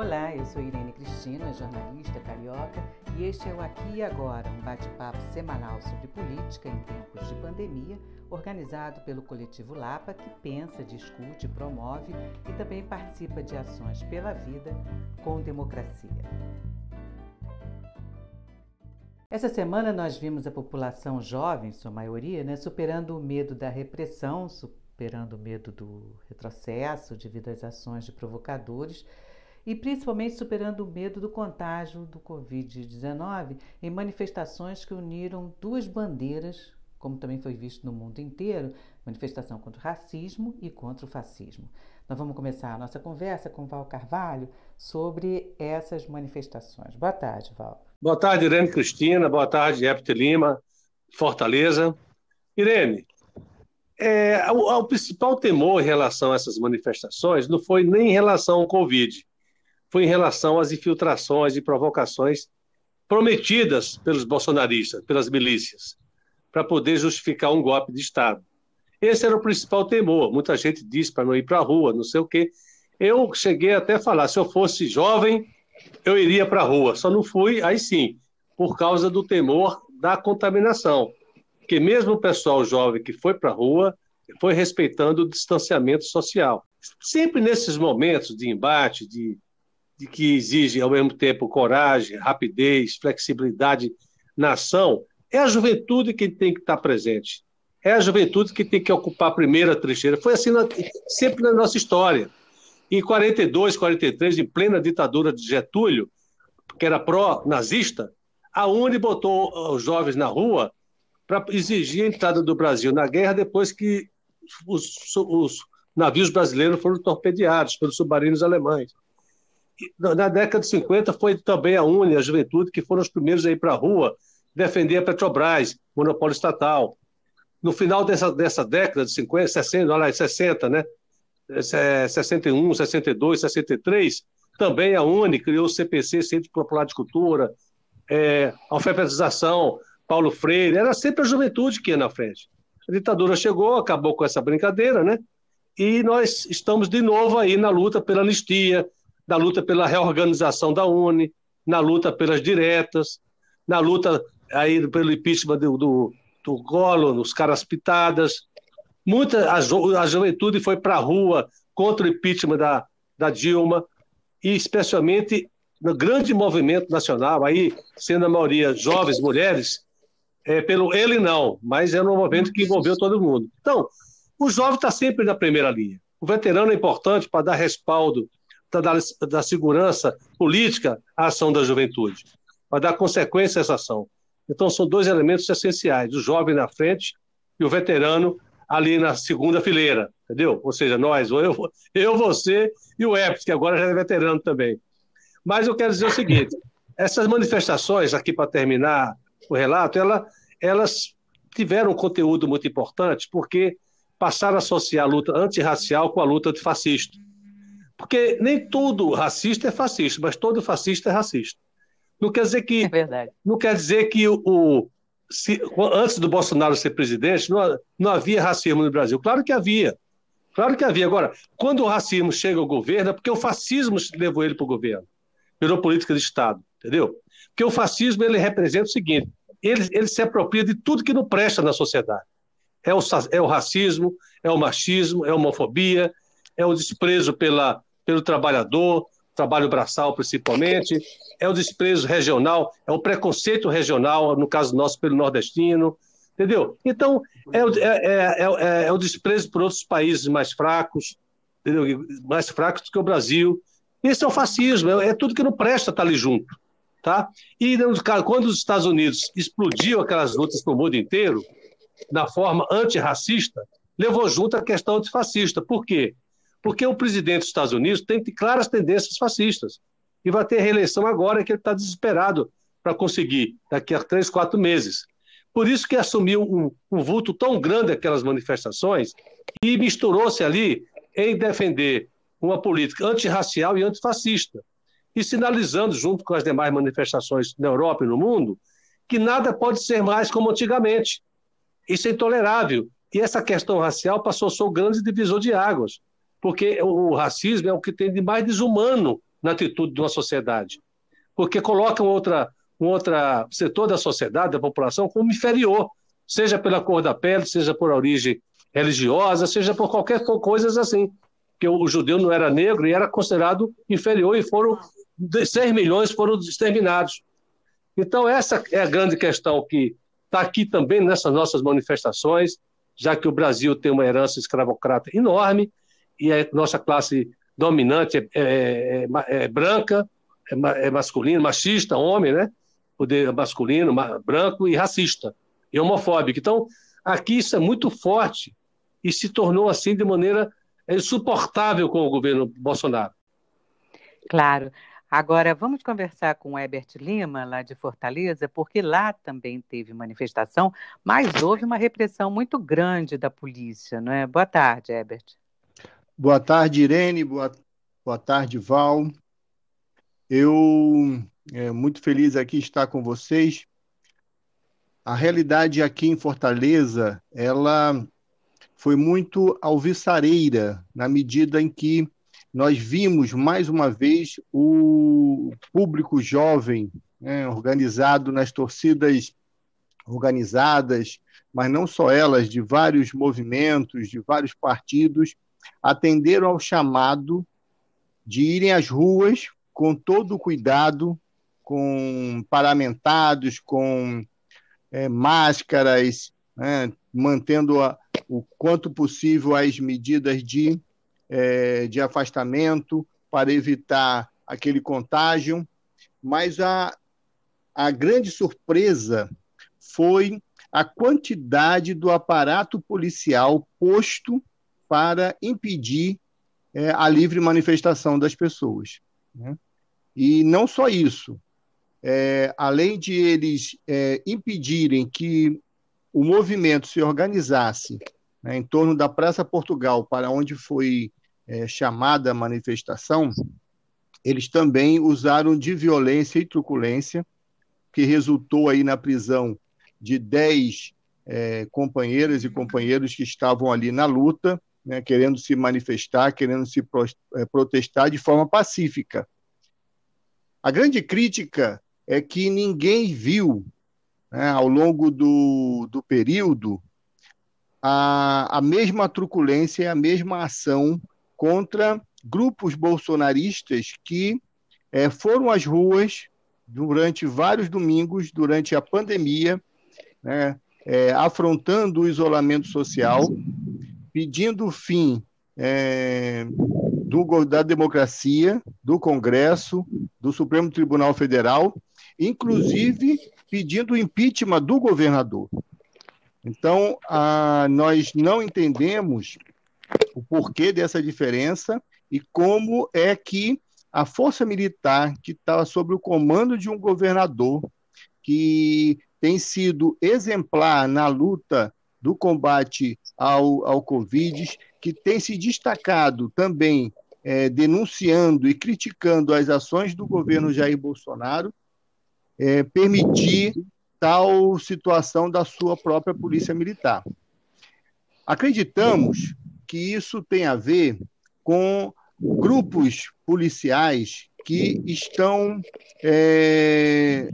Olá, eu sou Irene Cristina, jornalista carioca, e este é o Aqui e Agora, um bate-papo semanal sobre política em tempos de pandemia, organizado pelo coletivo Lapa, que pensa, discute, promove e também participa de ações pela vida com democracia. Essa semana nós vimos a população jovem, sua maioria, né, superando o medo da repressão, superando o medo do retrocesso devido às ações de provocadores e principalmente superando o medo do contágio do Covid-19 em manifestações que uniram duas bandeiras, como também foi visto no mundo inteiro, manifestação contra o racismo e contra o fascismo. Nós vamos começar a nossa conversa com Val Carvalho sobre essas manifestações. Boa tarde, Val. Boa tarde, Irene Cristina. Boa tarde, Epte Lima, Fortaleza. Irene, é, o, o, principal temor em relação a essas manifestações não foi nem em relação ao Covid, foi em relação às infiltrações e provocações prometidas pelos bolsonaristas, pelas milícias, para poder justificar um golpe de Estado. Esse era o principal temor. Muita gente disse para não ir para a rua, não sei o quê. Eu cheguei até a falar, se eu fosse jovem, eu iria para a rua. Só não fui, aí sim, por causa do temor da contaminação. Porque mesmo o pessoal jovem que foi para a rua foi respeitando o distanciamento social. Sempre nesses momentos de embate, de de que exige, ao mesmo tempo, coragem, rapidez, flexibilidade na ação, é a juventude que tem que estar presente. É a juventude que tem que ocupar a primeira trincheira. Foi assim na, sempre na nossa história. Em 42, 43, em plena ditadura de Getúlio, que era pró-nazista, a UNE botou os jovens na rua para exigir a entrada do Brasil na guerra depois que os, os navios brasileiros foram torpedeados pelos submarinos alemães na década de 50 foi também a UNE, a juventude, que foram os primeiros a ir para a rua defender a Petrobras, monopólio estatal. No final dessa, dessa década de 50, 60, olha lá, 60, né? 61, 62, 63, também a UNE criou o CPC, Centro Popular de Cultura, é, alfabetização, Paulo Freire, era sempre a juventude que ia na frente. A ditadura chegou, acabou com essa brincadeira, né? E nós estamos de novo aí na luta pela anistia, na luta pela reorganização da UNE, na luta pelas diretas, na luta aí pelo impeachment do, do, do Collor, nos caras pitadas. Muita, a, a juventude foi para a rua contra o impeachment da, da Dilma, e especialmente no grande movimento nacional, aí sendo a maioria jovens, mulheres, é, pelo ele não, mas é um movimento que envolveu todo mundo. Então, o jovem está sempre na primeira linha. O veterano é importante para dar respaldo da, da segurança política à ação da juventude, para dar consequência a essa ação. Então, são dois elementos essenciais: o jovem na frente e o veterano ali na segunda fileira, entendeu? Ou seja, nós, eu, eu você e o Epps, que agora já é veterano também. Mas eu quero dizer o seguinte: essas manifestações, aqui para terminar o relato, ela, elas tiveram um conteúdo muito importante, porque passaram a associar a luta antirracial com a luta antifascista. Porque nem todo racista é fascista, mas todo fascista é racista. Não quer dizer que. É verdade. Não quer dizer que o. o se, antes do Bolsonaro ser presidente, não, não havia racismo no Brasil. Claro que havia. Claro que havia. Agora, quando o racismo chega ao governo, é porque o fascismo levou ele para o governo. Virou política de Estado, entendeu? Porque o fascismo ele representa o seguinte: ele, ele se apropria de tudo que não presta na sociedade. É o, é o racismo, é o machismo, é a homofobia, é o desprezo pela, pelo trabalhador, trabalho braçal principalmente, é o desprezo regional, é o preconceito regional, no caso nosso, pelo nordestino, entendeu? Então, é o, é, é, é o desprezo por outros países mais fracos, entendeu? mais fracos do que o Brasil. Esse é o fascismo, é, tudo que não presta estar tá ali junto. Tá? E quando os Estados Unidos explodiu aquelas lutas para o mundo inteiro, na forma antirracista, levou junto a questão antifascista. Por quê? Porque o presidente dos Estados Unidos tem claras tendências fascistas. E vai ter reeleição agora, que ele está desesperado para conseguir, daqui a três, quatro meses. Por isso que assumiu um, um vulto tão grande aquelas manifestações e misturou-se ali em defender uma política antirracial e antifascista. E sinalizando, junto com as demais manifestações na Europa e no mundo, que nada pode ser mais como antigamente. Isso é intolerável. E essa questão racial passou a ser o grande divisor de águas porque o racismo é o que tem de mais desumano na atitude de uma sociedade, porque colocam outra, um outra setor da sociedade, da população, como inferior, seja pela cor da pele, seja por origem religiosa, seja por qualquer coisa assim. Porque o judeu não era negro e era considerado inferior e foram 6 milhões foram exterminados. Então, essa é a grande questão que está aqui também nessas nossas manifestações, já que o Brasil tem uma herança escravocrata enorme e a nossa classe dominante é, é, é, é branca, é, é masculina, machista, homem, né? Poder masculino, branco e racista e homofóbico. Então, aqui isso é muito forte e se tornou assim de maneira insuportável com o governo Bolsonaro. Claro. Agora, vamos conversar com o Herbert Lima, lá de Fortaleza, porque lá também teve manifestação, mas houve uma repressão muito grande da polícia, não é? Boa tarde, Herbert. Boa tarde, Irene. Boa, boa tarde, Val. Eu é muito feliz aqui estar com vocês. A realidade aqui em Fortaleza, ela foi muito alvissareira, na medida em que nós vimos mais uma vez o público jovem né, organizado nas torcidas organizadas, mas não só elas, de vários movimentos, de vários partidos, atenderam ao chamado de irem às ruas com todo o cuidado, com paramentados, com é, máscaras, né, mantendo a, o quanto possível as medidas de é, de afastamento para evitar aquele contágio, mas a, a grande surpresa foi a quantidade do aparato policial posto para impedir é, a livre manifestação das pessoas. Né? E não só isso, é, além de eles é, impedirem que o movimento se organizasse né, em torno da Praça Portugal, para onde foi é, chamada manifestação, eles também usaram de violência e truculência, que resultou aí na prisão de 10 é, companheiras e companheiros que estavam ali na luta, né, querendo se manifestar, querendo se é, protestar de forma pacífica. A grande crítica é que ninguém viu, né, ao longo do, do período, a, a mesma truculência e a mesma ação contra grupos bolsonaristas que é, foram às ruas durante vários domingos, durante a pandemia, né, é, afrontando o isolamento social, pedindo o fim é, do, da democracia, do Congresso, do Supremo Tribunal Federal, inclusive pedindo o impeachment do governador. Então, a, nós não entendemos o porquê dessa diferença e como é que a força militar, que estava sob o comando de um governador, que tem sido exemplar na luta do combate ao, ao Covid, que tem se destacado também é, denunciando e criticando as ações do governo Jair Bolsonaro, é, permitir tal situação da sua própria polícia militar. Acreditamos que isso tem a ver com grupos policiais que estão é,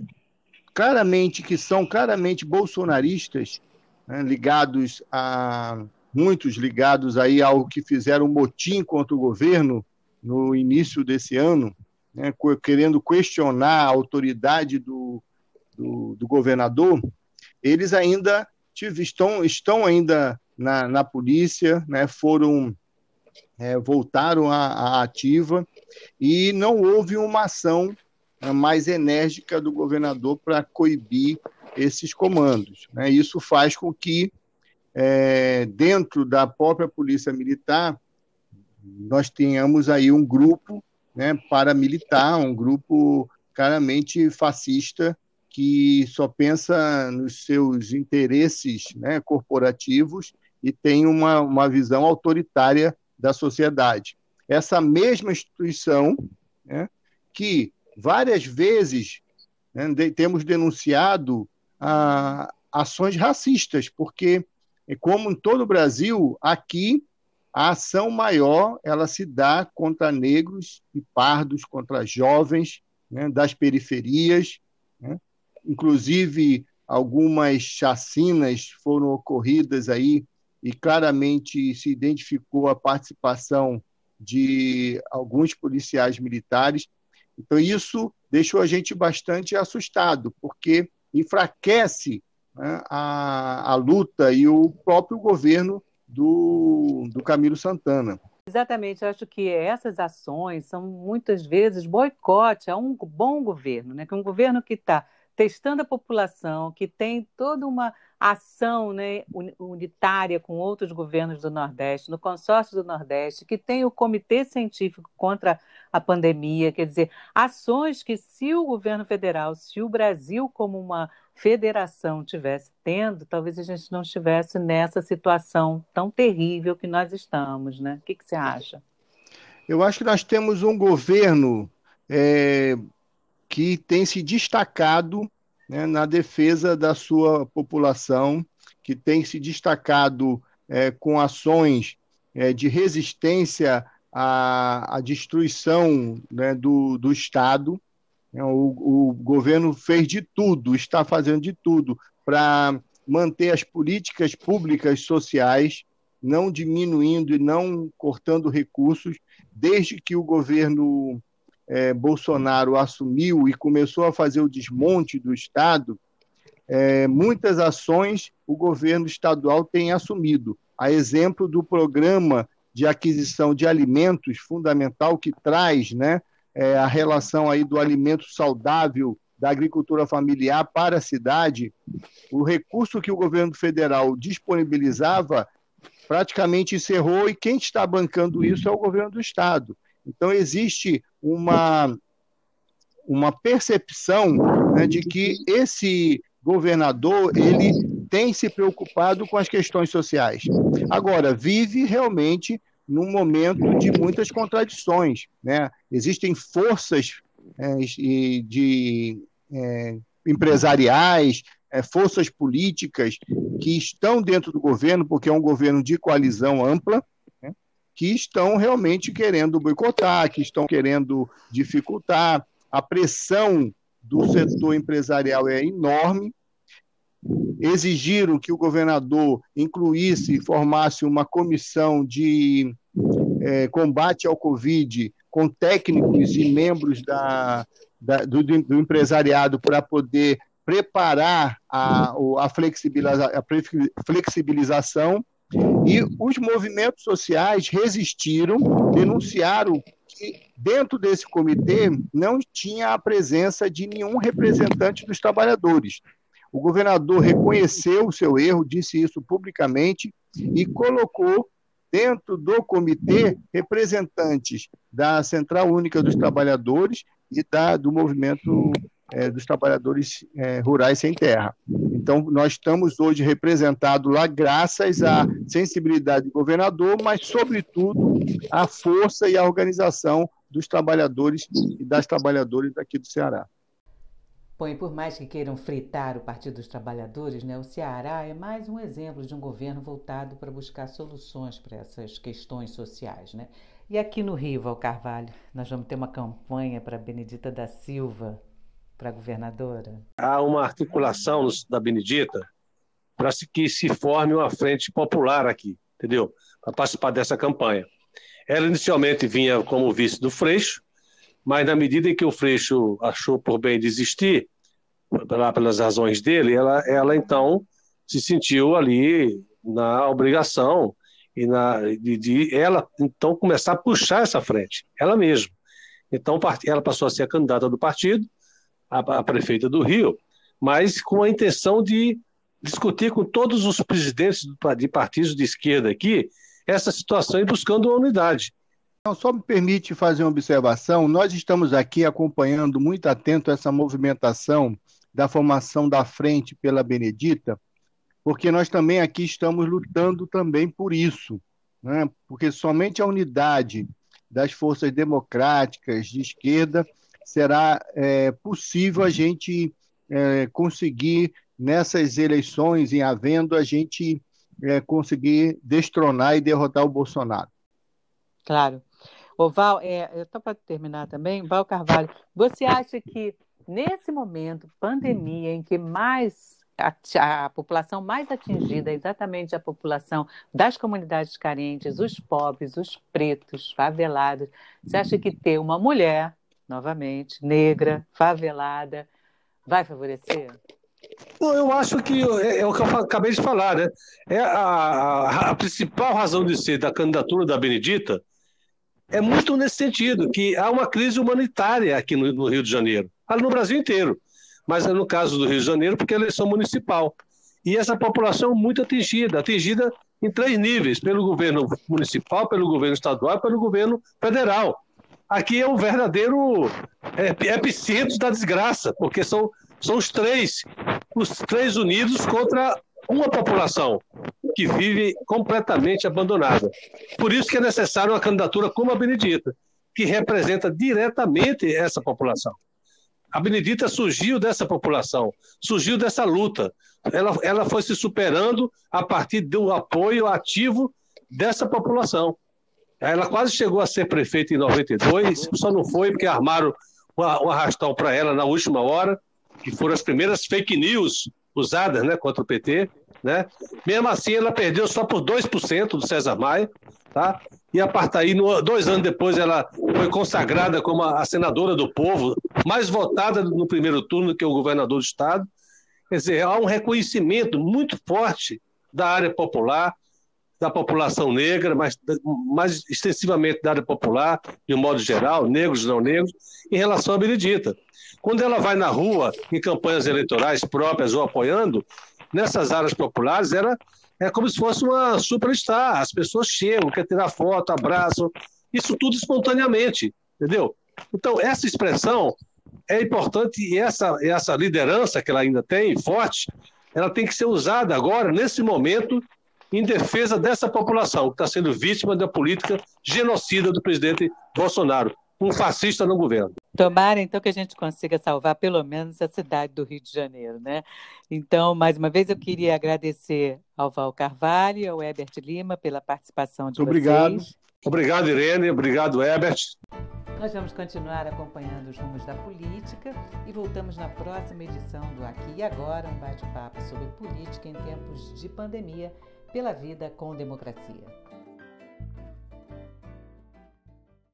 claramente, que são claramente bolsonaristas, né, ligados a muitos ligados aí ao que fizeram motim contra o governo no início desse ano, né, querendo questionar a autoridade do, do, do governador, eles ainda estão, estão ainda na, na polícia, né, foram é, voltaram à, ativa e não houve uma ação mais enérgica do governador para coibir esses comandos. Né? Isso faz com que, é, dentro da própria polícia militar, nós tenhamos aí um grupo né, paramilitar, um grupo claramente fascista que só pensa nos seus interesses né, corporativos e tem uma, uma visão autoritária da sociedade. Essa mesma instituição, né, que várias vezes né, de, temos denunciado ah, ações racistas, porque, como em todo o Brasil, aqui a ação maior ela se dá contra negros e pardos, contra jovens né, das periferias, né? inclusive algumas chacinas foram ocorridas aí e claramente se identificou a participação de alguns policiais militares. Então isso deixou a gente bastante assustado, porque enfraquece né, a, a luta e o próprio governo do, do Camilo Santana. Exatamente, eu acho que essas ações são muitas vezes boicote a um bom governo, né? que um governo que está testando a população, que tem toda uma ação né, unitária com outros governos do Nordeste, no consórcio do Nordeste, que tem o Comitê Científico contra a Pandemia, quer dizer, ações que, se o governo federal, se o Brasil, como uma federação, tivesse tendo, talvez a gente não estivesse nessa situação tão terrível que nós estamos. Né? O que, que você acha? Eu acho que nós temos um governo é, que tem se destacado né, na defesa da sua população, que tem se destacado é, com ações é, de resistência à, à destruição né, do, do Estado. É, o, o governo fez de tudo, está fazendo de tudo para manter as políticas públicas sociais, não diminuindo e não cortando recursos, desde que o governo é, Bolsonaro assumiu e começou a fazer o desmonte do Estado, é, muitas ações o governo estadual tem assumido. A exemplo do programa de aquisição de alimentos fundamental que traz né, é, a relação aí do alimento saudável da agricultura familiar para a cidade, o recurso que o governo federal disponibilizava praticamente encerrou e quem está bancando isso é o governo do estado. Então existe uma, uma percepção né, de que esse governador ele tem se preocupado com as questões sociais. Agora, vive realmente num momento de muitas contradições. Né? Existem forças é, de é, empresariais, é, forças políticas que estão dentro do governo, porque é um governo de coalizão ampla, que estão realmente querendo boicotar, que estão querendo dificultar. A pressão do setor empresarial é enorme. Exigiram que o governador incluísse e formasse uma comissão de é, combate ao Covid com técnicos e membros da, da do, do, empresariado para poder preparar a, a, flexibiliza, a flexibilização e os movimentos sociais resistiram, denunciaram que dentro desse comitê não tinha a presença de nenhum representante dos trabalhadores. O governador reconheceu o seu erro, disse isso publicamente e colocou dentro do comitê representantes da Central Única dos Trabalhadores e da, do movimento é, dos trabalhadores é, rurais sem terra. Então, nós estamos hoje representados lá graças à sensibilidade do governador, mas, sobretudo, à força e à organização dos trabalhadores e das trabalhadoras aqui do Ceará. Bom, e por mais que queiram fritar o Partido dos Trabalhadores, né, o Ceará é mais um exemplo de um governo voltado para buscar soluções para essas questões sociais. Né? E aqui no Rio, Val Carvalho, nós vamos ter uma campanha para Benedita da Silva para a governadora? Há uma articulação da Benedita para que se forme uma frente popular aqui, entendeu? Para participar dessa campanha. Ela inicialmente vinha como vice do Freixo, mas na medida em que o Freixo achou por bem desistir, pelas razões dele, ela, ela então se sentiu ali na obrigação e na, de, de, ela então começar a puxar essa frente, ela mesma. Então ela passou a ser a candidata do partido, a, a prefeita do Rio, mas com a intenção de discutir com todos os presidentes de partidos de esquerda aqui essa situação e buscando uma unidade. Então, só me permite fazer uma observação. Nós estamos aqui acompanhando muito atento essa movimentação da formação da frente pela Benedita, porque nós também aqui estamos lutando também por isso, né? porque somente a unidade das forças democráticas de esquerda será é, possível a gente é, conseguir, nessas eleições, em havendo, a gente é, conseguir destronar e derrotar o Bolsonaro. Claro. O Val, é, estou para terminar também, Val Carvalho, você acha que nesse momento, pandemia, em que mais a, a, população mais atingida é exatamente a população das comunidades carentes, os pobres, os pretos, favelados. Você acha que ter uma mulher, novamente, negra, favelada, vai favorecer? Eu acho que é, é, o que eu acabei de falar, né? É a, a, a principal razão de ser da candidatura da Benedita é muito nesse sentido, que há uma crise humanitária aqui no, no Rio de Janeiro, no Brasil inteiro mas é no caso do Rio de Janeiro, porque é eleição municipal. E essa população muito atingida, atingida em três níveis, pelo governo municipal, pelo governo estadual e pelo governo federal. Aqui é um verdadeiro epicentro da desgraça, porque são, são os três, os três unidos contra uma população que vive completamente abandonada. Por isso que é necessário uma candidatura como a Benedita, que representa diretamente essa população. A Benedita surgiu dessa população, surgiu dessa luta. Ela, ela foi se superando a partir do apoio ativo dessa população. Ela quase chegou a ser prefeita em 92, só não foi porque armaram o arrastão para ela na última hora, que foram as primeiras fake news usadas né, contra o PT. Né? Mesmo assim, ela perdeu só por 2% do César Maia. Tá? E a Partaí, dois anos depois, ela foi consagrada como a senadora do povo, mais votada no primeiro turno que o governador do Estado. Quer dizer, há um reconhecimento muito forte da área popular, da população negra, mas mais extensivamente da área popular, de um modo geral, negros não negros, em relação à Benedita. Quando ela vai na rua, em campanhas eleitorais próprias ou apoiando, nessas áreas populares, era é como se fosse uma superstar. As pessoas chegam, querem tirar foto, abraçam, isso tudo espontaneamente, entendeu? Então, essa expressão é importante e essa, essa liderança que ela ainda tem, forte, ela tem que ser usada agora, nesse momento, em defesa dessa população que está sendo vítima da política genocida do presidente Bolsonaro um fascista no governo. Tomara, então, que a gente consiga salvar pelo menos a cidade do Rio de Janeiro, né? Então, mais uma vez, eu queria agradecer ao Val Carvalho e ao Herbert Lima pela participação de Obrigado. vocês. Obrigado, Irene. Obrigado, Herbert. Nós vamos continuar acompanhando os rumos da política e voltamos na próxima edição do Aqui e Agora, um bate-papo sobre política em tempos de pandemia pela vida com democracia.